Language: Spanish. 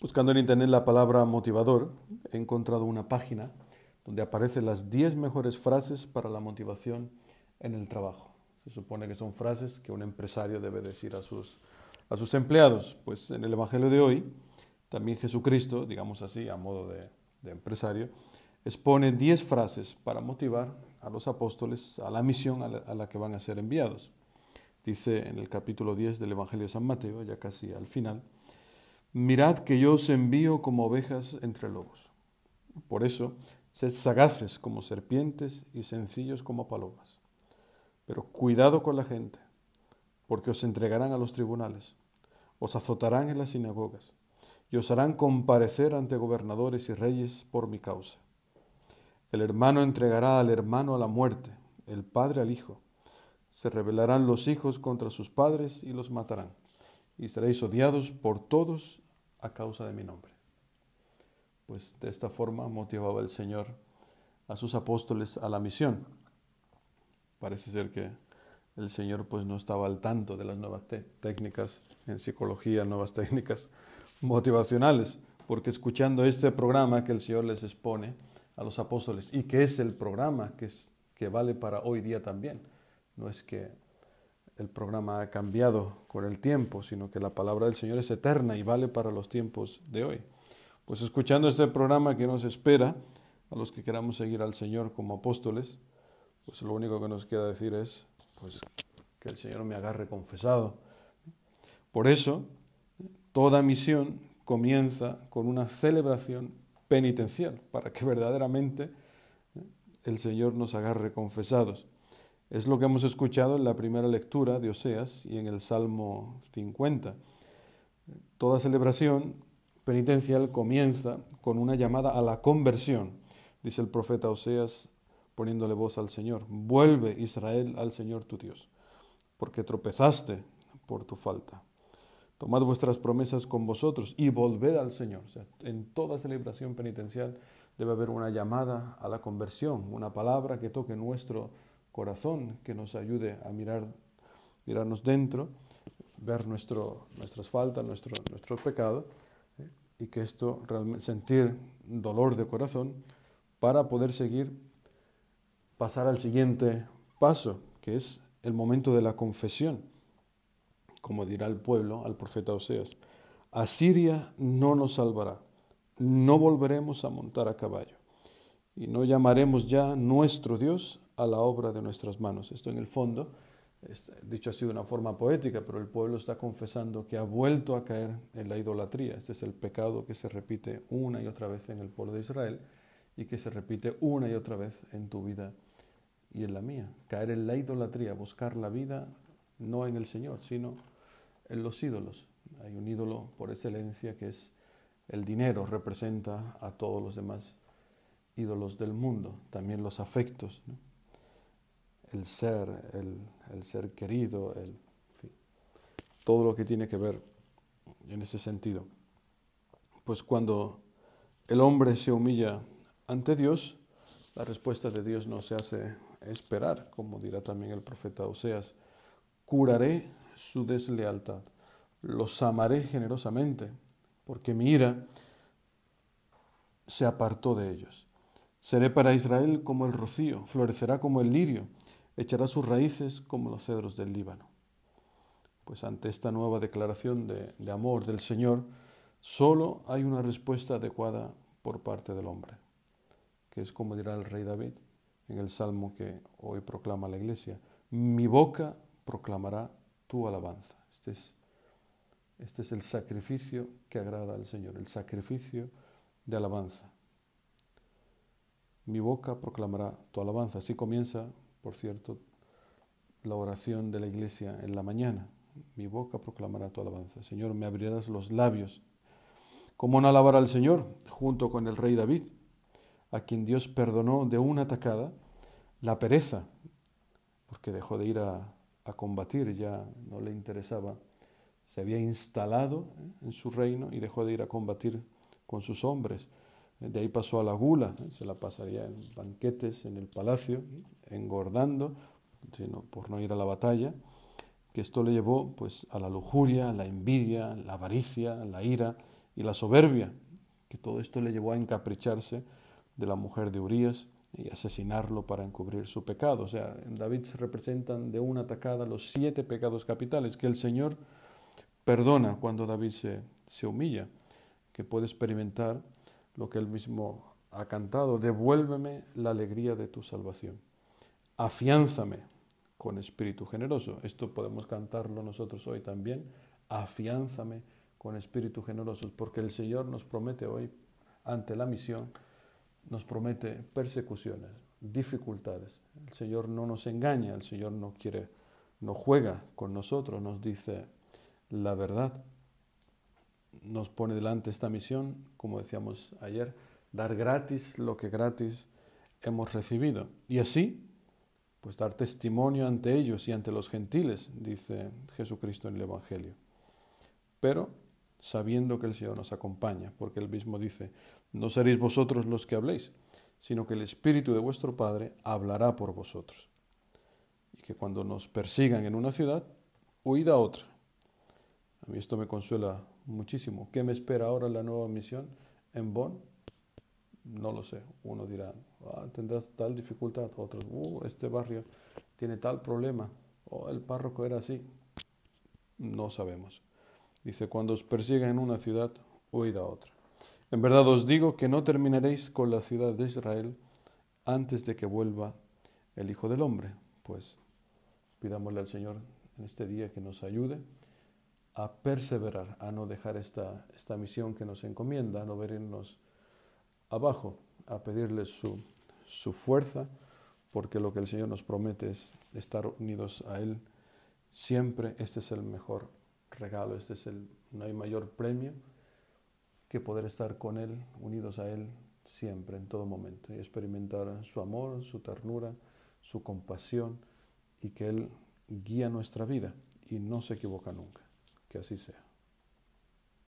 Buscando en internet la palabra motivador, he encontrado una página donde aparecen las 10 mejores frases para la motivación en el trabajo. Se supone que son frases que un empresario debe decir a sus, a sus empleados. Pues en el Evangelio de hoy, también Jesucristo, digamos así, a modo de, empresario, expone 10 frases para motivar a los apóstoles a la misión a la, a la que van a ser enviados. Dice en el capítulo 10 del Evangelio de San Mateo, ya casi al final, Mirad que yo os envío como ovejas entre lobos. Por eso, sed sagaces como serpientes y sencillos como palomas. Pero cuidado con la gente, porque os entregarán a los tribunales, os azotarán en las sinagogas y os harán comparecer ante gobernadores y reyes por mi causa. El hermano entregará al hermano a la muerte, el padre al hijo. Se rebelarán los hijos contra sus padres y los matarán y seréis odiados por todos a causa de mi nombre. Pues de esta forma motivaba el Señor a sus apóstoles a la misión. Parece ser que el Señor pues no estaba al tanto de las nuevas técnicas en psicología, nuevas técnicas motivacionales, porque escuchando este programa que el Señor les expone a los apóstoles y que es el programa que, es, que vale para hoy día también, no es que el programa ha cambiado con el tiempo, sino que la palabra del Señor es eterna y vale para los tiempos de hoy. Pues escuchando este programa que nos espera, a los que queramos seguir al Señor como apóstoles, pues lo único que nos queda decir es pues, que el Señor me agarre confesado. Por eso, toda misión comienza con una celebración penitencial, para que verdaderamente el Señor nos agarre confesados. Es lo que hemos escuchado en la primera lectura de Oseas y en el Salmo 50. Toda celebración penitencial comienza con una llamada a la conversión, dice el profeta Oseas poniéndole voz al Señor. Vuelve Israel al Señor tu Dios, porque tropezaste por tu falta. Tomad vuestras promesas con vosotros y volved al Señor. en toda celebración penitencial debe haber una llamada a la conversión, una palabra que toque nuestro corazón que nos ayude a mirar, mirarnos dentro, ver nuestro, nuestras faltas, nuestro, nuestro pecado, y que esto realmente sentir dolor de corazón para poder seguir, pasar al siguiente paso, que es el momento de la confesión, como dirá el pueblo al profeta Oseas. Asiria no nos salvará, no volveremos a montar a caballo, y no llamaremos ya nuestro Dios a la obra de nuestras manos. Esto en el fondo, dicho así de una forma poética, pero el pueblo está confesando que ha vuelto a caer en la idolatría. Este es el pecado que se repite una y otra vez en el pueblo de Israel y que se repite una y otra vez en tu vida y en la mía. Caer en la idolatría, buscar la vida no en el Señor, sino en los ídolos. Hay un ídolo por excelencia que es el dinero, representa a todos los demás ídolos del mundo, también los afectos el ser, el, ser querido, el, todo lo que tiene que ver en ese sentido. Pues cuando el hombre se humilla ante Dios, la respuesta de Dios no se hace esperar, como dirá también el profeta Oseas, curaré su deslealtad, los amaré generosamente, porque mi ira se apartó de ellos. Seré para Israel como el rocío, florecerá como el lirio, echará sus raíces como los cedros del Líbano. Pues ante esta nueva declaración de, amor del Señor, solo hay una respuesta adecuada por parte del hombre, que es como dirá el rey David en el salmo que hoy proclama la iglesia, mi boca proclamará tu alabanza. Este es, este es el sacrificio que agrada al Señor, el sacrificio de alabanza. Mi boca proclamará tu alabanza. Así comienza por cierto, la oración de la iglesia en la mañana. Mi boca proclamará tu alabanza. Señor, me abrirás los labios. ¿Cómo no alabar al Señor junto con el rey David, a quien Dios perdonó de una atacada la pereza, porque dejó de ir a, a combatir, ya no le interesaba, se había instalado ¿eh? en su reino y dejó de ir a combatir con sus hombres. De ahí pasó a la gula, se la pasaría en banquetes en el palacio, engordando, sino por no ir a la batalla, que esto le llevó pues, a la lujuria, la envidia, la avaricia, la ira y la soberbia, que todo esto le llevó a encapricharse de la mujer de Urías y asesinarlo para encubrir su pecado. O sea, en David se representan de una atacada los siete pecados capitales que el Señor perdona cuando David se, se humilla, que puede experimentar lo que él mismo ha cantado, devuélveme la alegría de tu salvación, afiánzame con espíritu generoso. Esto podemos cantarlo nosotros hoy también, afiánzame con espíritu generoso, porque el Señor nos promete hoy, ante la misión, nos promete persecuciones, dificultades. El Señor no nos engaña, el Señor no quiere, no juega con nosotros, nos dice la verdad. Nos pone delante esta misión, como decíamos ayer, dar gratis lo que gratis hemos recibido. Y así, pues dar testimonio ante ellos y ante los gentiles, dice Jesucristo en el Evangelio. Pero sabiendo que el Señor nos acompaña, porque él mismo dice, no seréis vosotros los que habléis, sino que el Espíritu de vuestro Padre hablará por vosotros. Y que cuando nos persigan en una ciudad, huid a otra. A mí esto me consuela muchísimo. ¿Qué me espera ahora la nueva misión en Bonn? No lo sé. Uno dirá, ah, tendrás tal dificultad. Otros, uh, este barrio tiene tal problema. O el párroco era así. No sabemos. Dice, cuando os persigan en una ciudad, huid a otra. En verdad os digo que no terminaréis con la ciudad de Israel antes de que vuelva el Hijo del Hombre. Pues pidámosle al Señor en este día que nos ayude a perseverar, a no dejar esta, esta misión que nos encomienda, a no vernos abajo, a pedirle su, su fuerza, porque lo que el Señor nos promete es estar unidos a Él siempre. Este es el mejor regalo, este es el, no hay mayor premio que poder estar con Él, unidos a Él siempre, en todo momento, y experimentar su amor, su ternura, su compasión, y que Él guía nuestra vida y no se equivoca nunca. Que así sea.